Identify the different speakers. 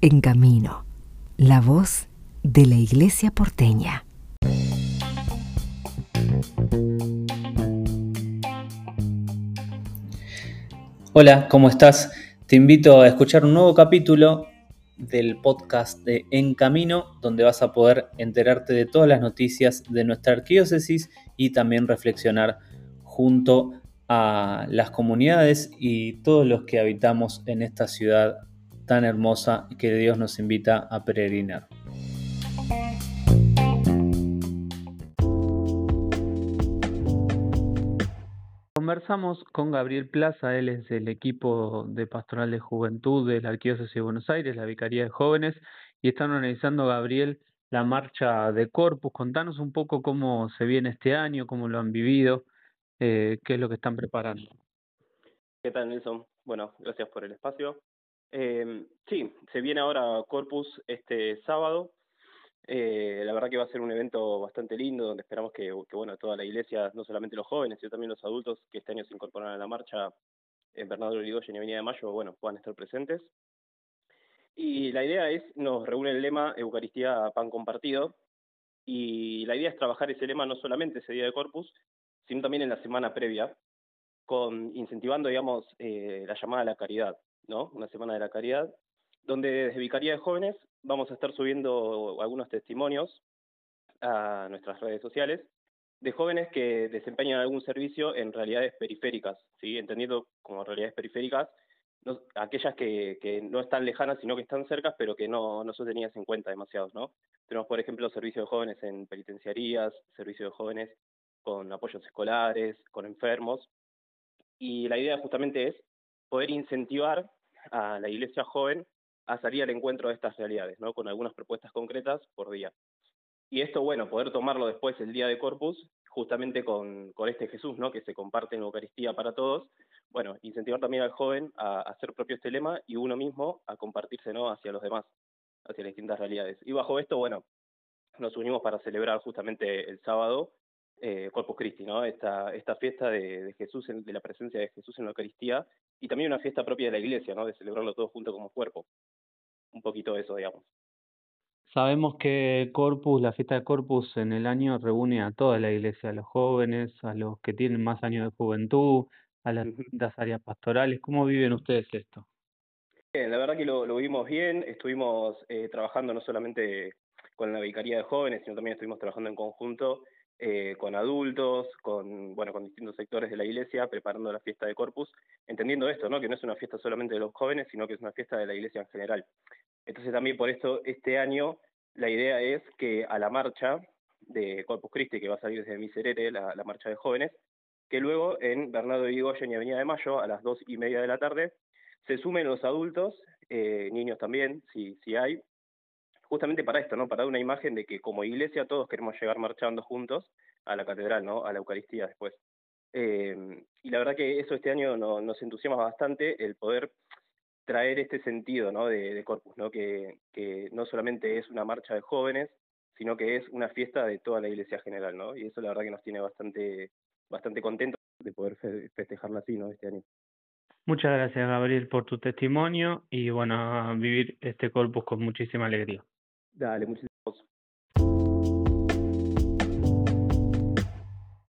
Speaker 1: En Camino, la voz de la Iglesia porteña.
Speaker 2: Hola, ¿cómo estás? Te invito a escuchar un nuevo capítulo del podcast de En Camino, donde vas a poder enterarte de todas las noticias de nuestra arquidiócesis y también reflexionar junto a las comunidades y todos los que habitamos en esta ciudad tan hermosa que Dios nos invita a peregrinar. Conversamos con Gabriel Plaza, él es del equipo de Pastoral de Juventud de la Arquidiócesis de Buenos Aires, la Vicaría de Jóvenes, y están organizando, Gabriel, la marcha de Corpus. Contanos un poco cómo se viene este año, cómo lo han vivido, eh, qué es lo que están preparando.
Speaker 3: ¿Qué tal, Nelson? Bueno, gracias por el espacio. Eh, sí, se viene ahora Corpus este sábado. Eh, la verdad que va a ser un evento bastante lindo, donde esperamos que, bueno, toda la iglesia, no solamente los jóvenes, sino también los adultos que este año se incorporan a la marcha en Bernardo Urigoyen y Avenida de Mayo, bueno, puedan estar presentes. Y la idea es, nos reúne el lema Eucaristía, pan compartido, y la idea es trabajar ese lema no solamente ese día de Corpus, sino también en la semana previa, con incentivando, digamos, eh, la llamada a la caridad, Una semana de la caridad, donde desde Vicaría de Jóvenes vamos a estar subiendo algunos testimonios a nuestras redes sociales de jóvenes que desempeñan algún servicio en realidades periféricas, ¿sí? Entendiendo como realidades periféricas aquellas que, que, no están lejanas, sino que están cercas, pero que no, no son tenidas en cuenta demasiados, ¿no? Tenemos, por ejemplo, servicios de jóvenes en penitenciarías, servicios de jóvenes con apoyos escolares, con enfermos, y la idea justamente es poder incentivar a la iglesia joven a salir al encuentro de estas realidades, ¿no? Con algunas propuestas concretas por día. Y esto, bueno, poder tomarlo después el día de Corpus, justamente con, con este Jesús, ¿no? Que se comparte en Eucaristía para todos, bueno, incentivar también al joven a, hacer propio este lema y uno mismo a compartirse ¿no? hacia los demás, hacia las distintas realidades. Y bajo esto, bueno, nos unimos para celebrar justamente el sábado eh, Corpus Christi, ¿no? Esta, esta fiesta de, Jesús, de la presencia de Jesús en la Eucaristía, y también una fiesta propia de la Iglesia, ¿no? De celebrarlo todo junto como cuerpo. Un poquito de eso, digamos.
Speaker 2: Sabemos que Corpus, la fiesta de Corpus en el año reúne a toda la iglesia, a los jóvenes, a los que tienen más años de juventud, a las, áreas pastorales. ¿Cómo viven ustedes esto?
Speaker 3: Bien, la verdad que lo, vimos bien. Estuvimos eh, trabajando no solamente con la Vicaría de Jóvenes, sino también estuvimos trabajando en conjunto eh, con adultos, con, bueno, con distintos sectores de la iglesia, preparando la fiesta de Corpus, entendiendo esto, ¿no? que no es una fiesta solamente de los jóvenes, sino que es una fiesta de la iglesia en general. Entonces también por esto este año la idea es que a la marcha de Corpus Christi, que va a salir desde Miserere, la, marcha de jóvenes, que luego en Bernardo de Vigoyen y Avenida de Mayo, a las dos y media de la tarde, se sumen los adultos, eh, niños también, si, si hay, justamente para esto, ¿no? Para dar una imagen de que como iglesia todos queremos llegar marchando juntos a la catedral, ¿no? A la Eucaristía después. Eh, y la verdad que eso este año nos entusiasma bastante el poder traer este sentido ¿no? de, Corpus, ¿no? Que, no solamente es una marcha de jóvenes, sino que es una fiesta de toda la iglesia general, ¿no? Y eso la verdad que nos tiene bastante bastante contento de poder festejarla así, ¿no? Este año.
Speaker 2: Muchas gracias, Gabriel, por tu testimonio y bueno, vivir este corpus con muchísima alegría.
Speaker 3: Dale, muchísimas gracias.